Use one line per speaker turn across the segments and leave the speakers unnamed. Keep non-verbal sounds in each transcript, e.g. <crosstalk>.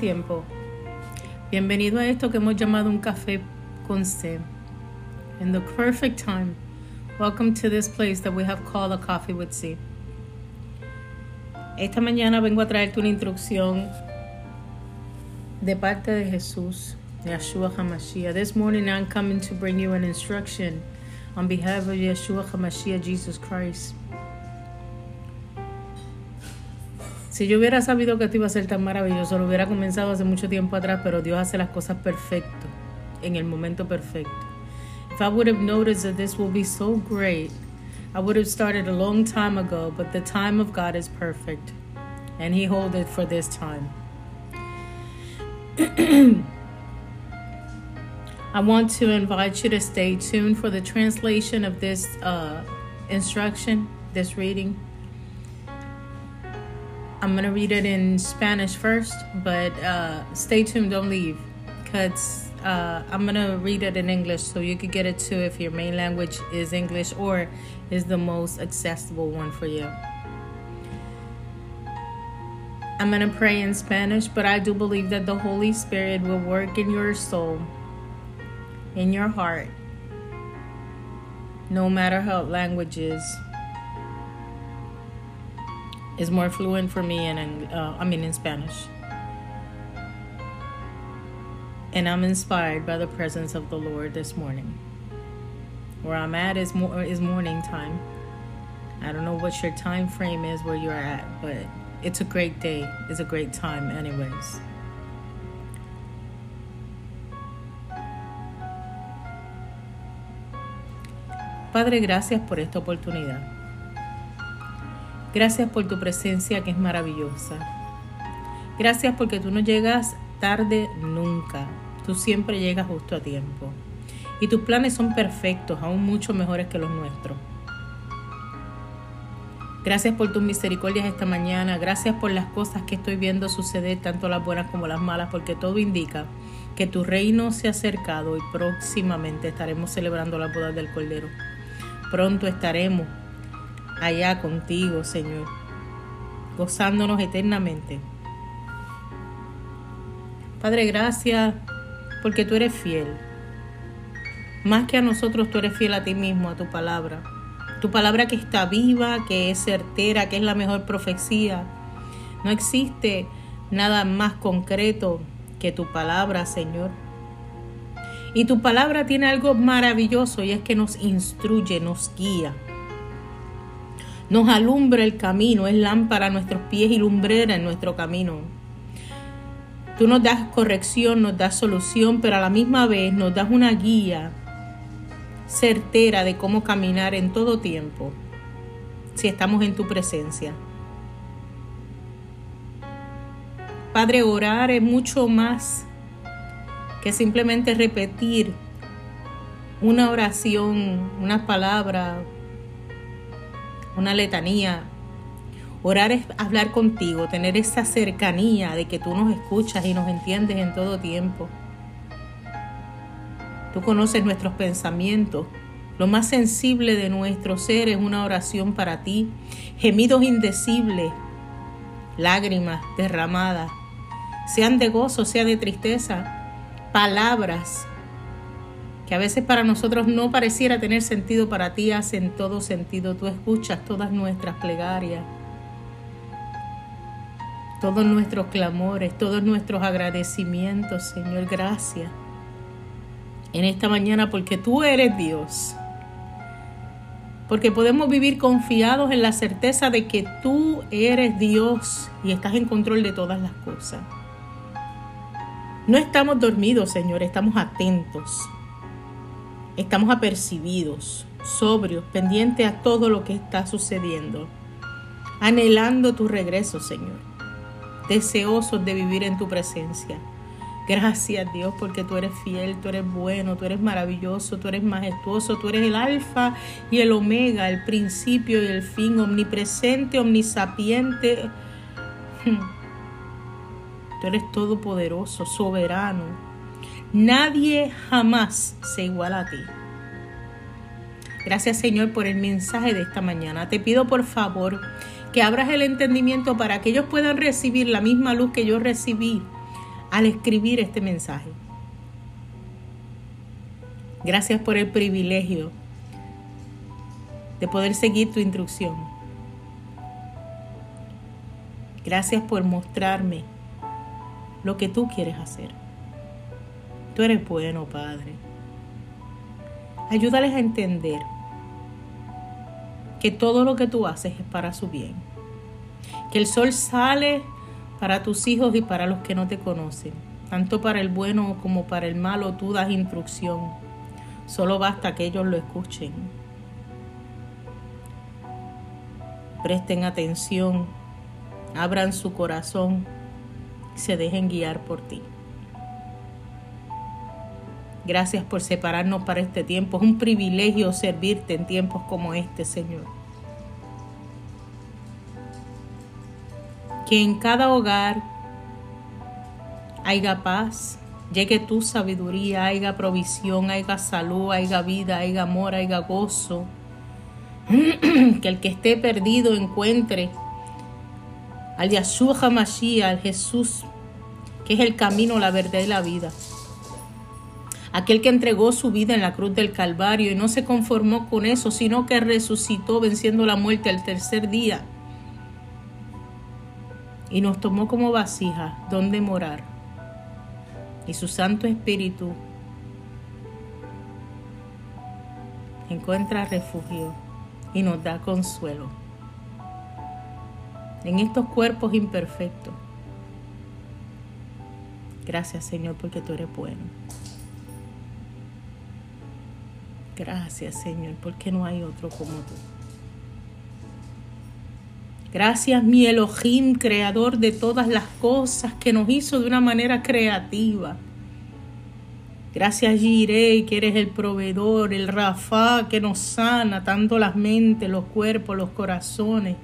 tiempo. Bienvenido a esto que hemos llamado un café con C. In the perfect time. Welcome to this place that we have called a coffee with C. Esta mañana vengo a traerte una instrucción de parte de Jesús, Yeshua HaMashiach. This morning I'm coming to bring you an instruction on behalf of Yeshua HaMashiach, Jesus Christ. Si yo hubiera sabido que esto iba a ser tan maravilloso, lo hubiera comenzado hace mucho tiempo atrás, pero Dios hace las cosas perfecto, en el momento perfecto. If I would have noticed that this will be so great, I would have started a long time ago, but the time of God is perfect, and He holds it for this time. <clears throat> I want to invite you to stay tuned for the translation of this uh, instruction, this reading. I'm to read it in Spanish first, but uh, stay tuned, don't leave, because uh, I'm to read it in English so you could get it too if your main language is English or is the most accessible one for you. I'm to pray in Spanish, but I do believe that the Holy Spirit will work in your soul, in your heart, no matter how language is is more fluent for me and uh, I mean in Spanish. And I'm inspired by the presence of the Lord this morning. Where I'm at is more is morning time. I don't know what your time frame is where you're at, but it's a great day. It's a great time anyways. Padre, gracias por esta oportunidad. Gracias por tu presencia que es maravillosa. Gracias porque tú no llegas tarde nunca. Tú siempre llegas justo a tiempo. Y tus planes son perfectos, aún mucho mejores que los nuestros. Gracias por tus misericordias esta mañana. Gracias por las cosas que estoy viendo suceder, tanto las buenas como las malas, porque todo indica que tu reino se ha acercado y próximamente estaremos celebrando la boda del Cordero. Pronto estaremos allá contigo, Señor, gozándonos eternamente. Padre, gracias porque tú eres fiel. Más que a nosotros, tú eres fiel a ti mismo, a tu palabra. Tu palabra que está viva, que es certera, que es la mejor profecía. No existe nada más concreto que tu palabra, Señor. Y tu palabra tiene algo maravilloso y es que nos instruye, nos guía nos alumbra el camino, es lámpara a nuestros pies y lumbrera en nuestro camino. Tú nos das corrección, nos das solución, pero a la misma vez nos das una guía certera de cómo caminar en todo tiempo, si estamos en tu presencia. Padre, orar es mucho más que simplemente repetir una oración, una palabra, una letanía. Orar es hablar contigo, tener esa cercanía de que tú nos escuchas y nos entiendes en todo tiempo. Tú conoces nuestros pensamientos. Lo más sensible de nuestro ser es una oración para ti. Gemidos indecibles, lágrimas derramadas, sean de gozo, sea de tristeza, palabras que a veces para nosotros no pareciera tener sentido, para ti hacen todo sentido. Tú escuchas todas nuestras plegarias, todos nuestros clamores, todos nuestros agradecimientos, Señor, gracias. En esta mañana porque tú eres Dios. Porque podemos vivir confiados en la certeza de que tú eres Dios y estás en control de todas las cosas. No estamos dormidos, Señor, estamos atentos estamos apercibidos, sobrios, pendientes a todo lo que está sucediendo, anhelando tu regreso, Señor, deseosos de vivir en tu presencia. Gracias Dios porque tú eres fiel, tú eres bueno, tú eres maravilloso, tú eres majestuoso, tú eres el alfa y el omega, el principio y el fin, omnipresente, omnisapiente. Tú eres todopoderoso, soberano, Nadie jamás se iguala a ti. Gracias Señor por el mensaje de esta mañana. Te pido por favor que abras el entendimiento para que ellos puedan recibir la misma luz que yo recibí al escribir este mensaje. Gracias por el privilegio de poder seguir tu instrucción. Gracias por mostrarme lo que tú quieres hacer. Tú eres bueno, Padre. Ayúdales a entender que todo lo que tú haces es para su bien. Que el sol sale para tus hijos y para los que no te conocen. Tanto para el bueno como para el malo tú das instrucción. Solo basta que ellos lo escuchen. Presten atención, abran su corazón y se dejen guiar por ti. Gracias por separarnos para este tiempo. Es un privilegio servirte en tiempos como este, Señor. Que en cada hogar haya paz, llegue tu sabiduría, haya provisión, haya salud, haya vida, haya amor, haya gozo. que el que esté perdido encuentre al Yahshua HaMashiach, al Jesús, que es el camino, la verdad y la vida aquel que entregó su vida en la cruz del Calvario y no se conformó con eso, sino que resucitó venciendo la muerte al tercer día y nos tomó como vasija donde morar. Y su Santo Espíritu encuentra refugio y nos da consuelo en estos cuerpos imperfectos. Gracias Señor porque tú eres bueno. Gracias, Señor, porque no hay otro como tú. Gracias, mi Elohim, creador de todas las cosas, que nos hizo de una manera creativa. Gracias, Jirei, que eres el proveedor, el Rafa, que nos sana tanto las mentes, los cuerpos, los corazones.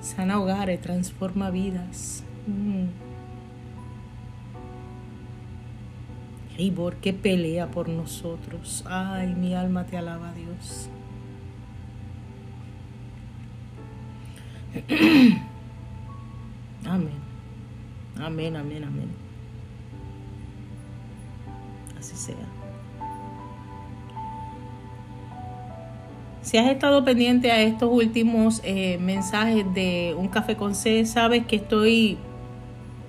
Sana hogares, transforma vidas. Mm. Por que pelea por nosotros. Ay, mi alma te alaba, Dios. <clears throat> Amén. Amén, amén, amén. Así sea. Si has estado pendiente a estos últimos eh, mensajes de Un Café con C, sabes que estoy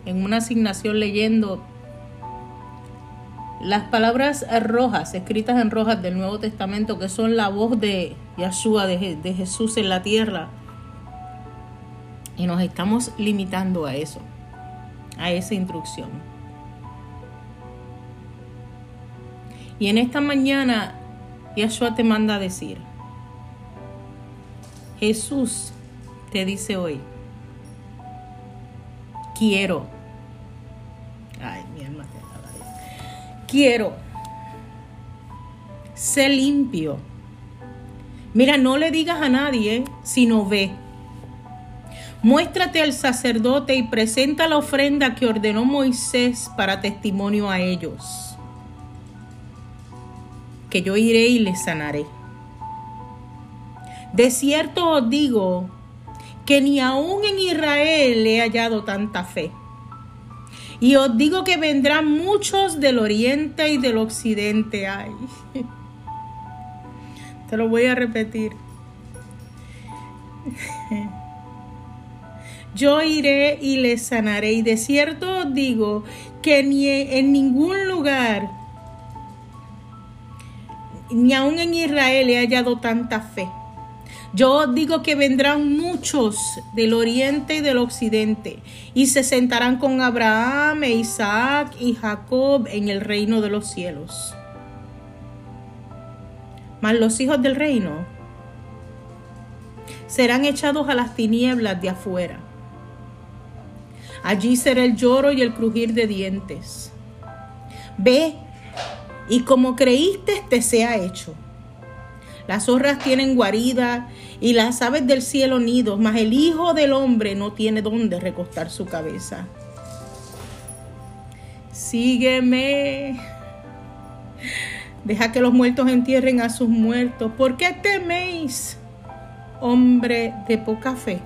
en una asignación leyendo las palabras rojas, escritas en rojas del Nuevo Testamento, que son la voz de Yahshua, de, Jesús en la tierra. Y nos estamos limitando a eso, a esa instrucción. Y en esta mañana Yahshua te manda a decir, Jesús te dice hoy, quiero quiero. Sé limpio. Mira, no le digas a nadie, sino ve. Muéstrate al sacerdote y presenta la ofrenda que ordenó Moisés para testimonio a ellos. Que yo iré y les sanaré. De cierto os digo que ni aún en Israel he hallado tanta fe. Y os digo que vendrán muchos del oriente y del occidente. Ay. <laughs> Te lo voy a repetir. <laughs> Yo iré y les sanaré. Y de cierto os digo que ni en ningún lugar, ni aun en Israel he hallado tanta fe. Yo digo que vendrán muchos del oriente y del occidente y se sentarán con Abraham, e Isaac y Jacob en el reino de los cielos. Mas los hijos del reino serán echados a las tinieblas de afuera. Allí será el lloro y el crujir de dientes. Ve y como creíste te sea hecho. Las zorras tienen guarida y las aves del cielo nidos, mas el Hijo del Hombre no tiene dónde recostar su cabeza. Sígueme. Deja que los muertos entierren a sus muertos. ¿Por qué teméis, hombre de poca fe?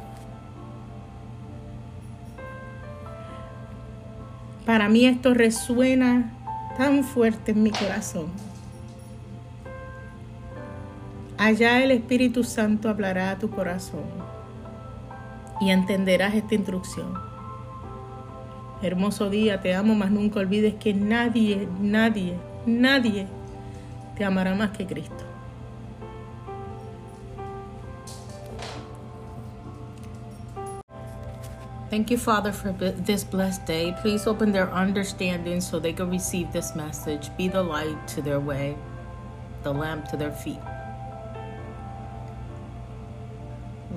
Para mí esto resuena tan fuerte en mi corazón. Allá el Espíritu Santo hablará a tu corazón y entenderás esta instrucción. Hermoso día, te amo, mas nunca olvides que nadie, nadie, nadie te amará más que Cristo. Thank you, Father, for this blessed day. Please open their understanding so they can receive this message. Be the light to their way, the lamp to their feet.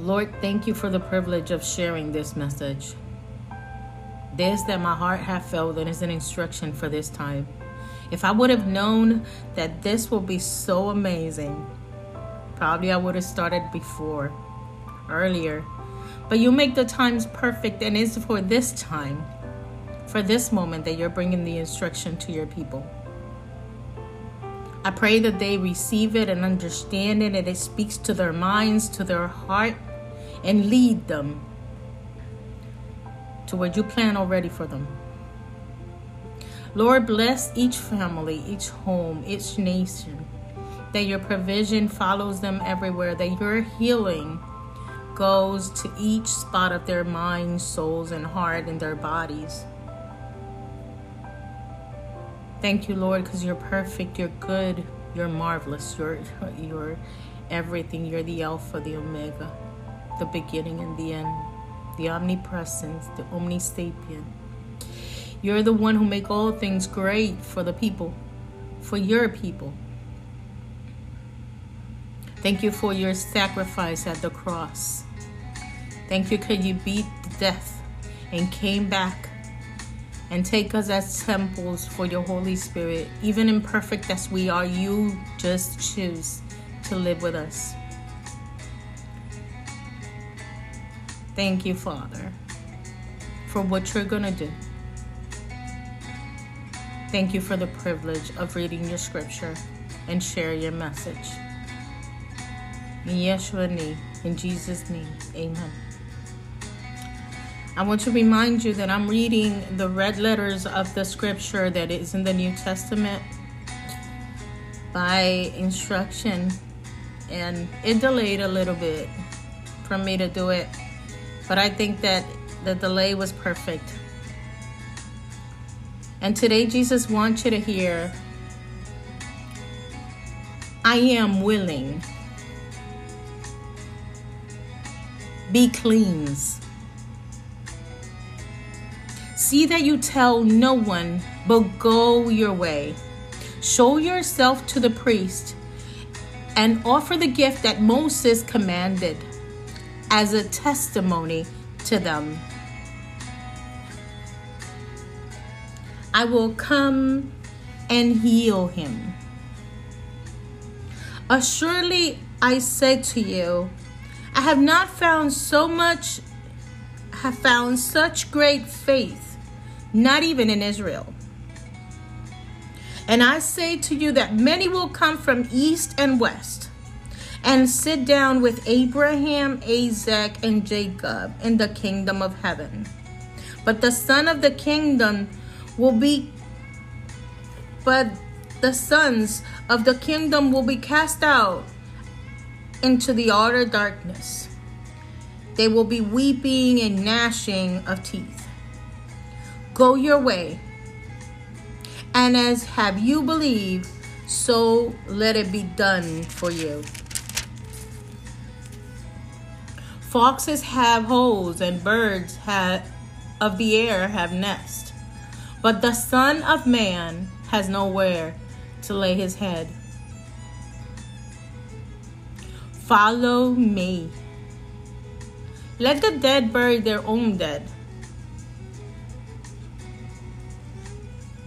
Lord, thank you for the privilege of sharing this message. This that my heart hath felt and is an instruction for this time. If I would have known that this will be so amazing, probably I would have started before, earlier but you make the times perfect, and it's for this time, for this moment, that you're bringing the instruction to your people. I pray that they receive it and understand it, and it speaks to their minds, to their heart, and lead them to what you plan already for them. Lord, bless each family, each home, each nation, that your provision follows them everywhere, that your healing goes to each spot of their minds, souls, and heart and their bodies. Thank you, Lord, because you're perfect, you're good, you're marvelous, you're <laughs> you're everything. You're the Alpha, the Omega, the beginning and the end, the omnipresence, the omnisapient. You're the one who make all things great for the people, for your people. Thank you for your sacrifice at the cross. Thank you because you beat death and came back and take us as temples for your Holy Spirit. Even imperfect as we are, you just choose to live with us. Thank you, Father, for what you're going to do. Thank you for the privilege of reading your scripture and share your message. In Yeshua name, in Jesus' name, amen. I want to remind you that I'm reading the red letters of the scripture that is in the New Testament by instruction, and it delayed a little bit for me to do it, but I think that the delay was perfect. And today, Jesus wants you to hear I am willing be cleansed. See that you tell no one, but go your way. Show yourself to the priest and offer the gift that Moses commanded as a testimony to them. I will come and heal him. Assuredly, I say to you, I have not found so much, have found such great faith, not even in Israel. And I say to you that many will come from east and west and sit down with Abraham, Isaac, and Jacob in the kingdom of heaven. But the son of the kingdom will be, but the sons of the kingdom will be cast out into the outer darkness. They will be weeping and gnashing of teeth. Go your way, and as have you believed, so let it be done for you. Foxes have holes, and birds have, of the air have nests, but the Son of Man has nowhere to lay his head. Follow me. Let the dead bury their own dead.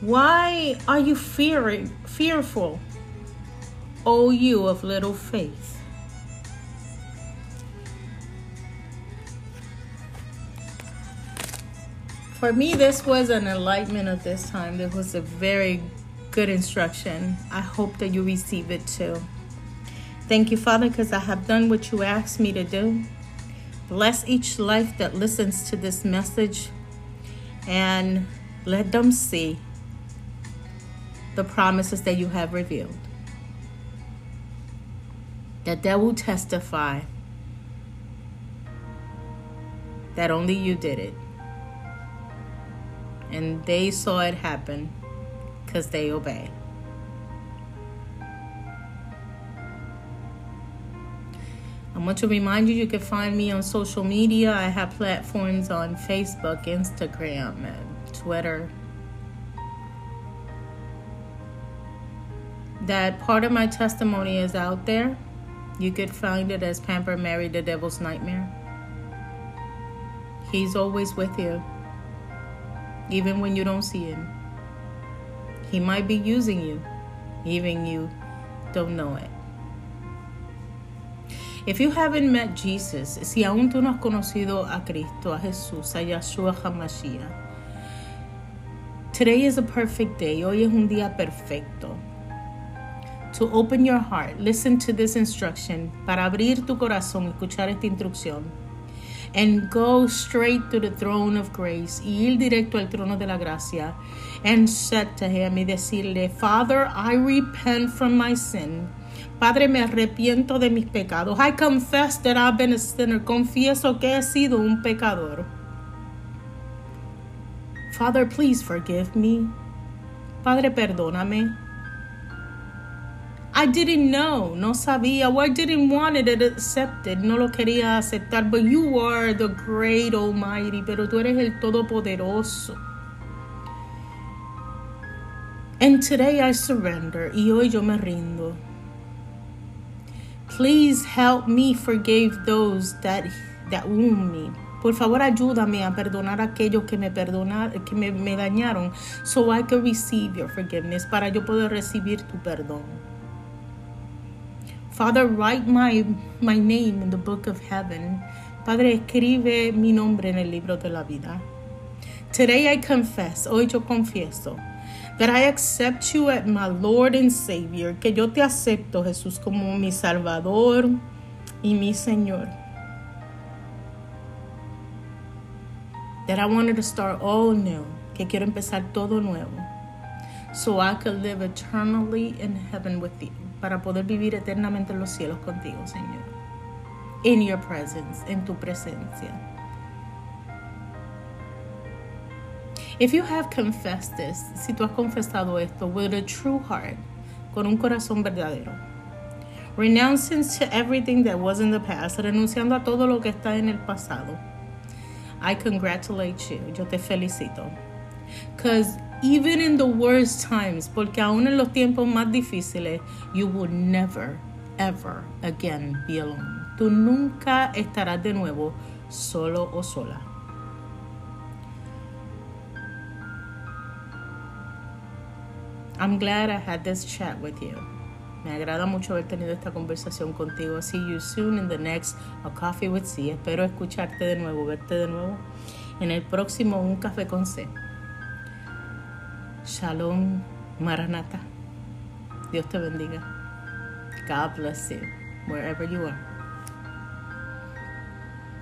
Why are you fearing, fearful, O you of little faith? For me, this was an enlightenment of this time. This was a very good instruction. I hope that you receive it too. Thank you, Father, because I have done what you asked me to do. Bless each life that listens to this message. And Let them see the promises that you have revealed. That they will testify that only you did it. And they saw it happen because they obey. I want to remind you you can find me on social media. I have platforms on Facebook, Instagram, and Twitter. That part of my testimony is out there. You could find it as Pamper Mary, the Devil's Nightmare. He's always with you, even when you don't see him. He might be using you, even you don't know it. If you haven't met Jesus, si aún tú no has conocido a Cristo, a Jesús, a Yahshua HaMashiach, today is a perfect day. Hoy es un día perfecto. To open your heart, listen to this instruction, para abrir tu corazón, escuchar esta instrucción, and go straight to the throne of grace, y ir directo al trono de la gracia, and said to him, y decirle, Father, I repent from my sin. Padre, me arrepiento de mis pecados. I confess that I've been a sinner. Confieso que he sido un pecador. Father, please forgive me. Padre, perdóname. I didn't know, no sabía, or I didn't want it accepted, no lo quería aceptar, but you are the great almighty, pero tú eres el todopoderoso. And today I surrender, y hoy yo me rindo. Please help me forgive those that, that wound me. Por favor, ayúdame a perdonar a aquellos que me perdonaron, que me, dañaron, so I can receive your forgiveness, para yo poder recibir tu perdón. Father, write my, my name in the book of heaven. Padre, escribe mi nombre en el libro de la vida. Today I confess, hoy yo confieso that I accept you as my Lord and Savior, que yo te acepto, Jesús, como mi Salvador y mi Señor. That I wanted to start all new, que quiero empezar todo nuevo, so I could live eternally in heaven with you, para poder vivir eternamente en los cielos contigo, Señor. In your presence, en tu presencia. If you have confessed this, si tú has confesado esto with a true heart, con un corazón verdadero, renouncing to everything that was in the past, renunciando a todo lo que está en el pasado, I congratulate you, yo te felicito. Because even in the worst times, porque aún en los tiempos más difíciles, you will never, ever again be alone. Tú nunca estarás de nuevo solo o sola. I'm glad I had this chat with you. Me agrada mucho haber tenido esta conversación contigo. See you soon in the next A Coffee with C. Espero escucharte de nuevo, verte de nuevo en el próximo Un Café con C. Shalom, Maranata. Dios te bendiga. God bless you wherever you are.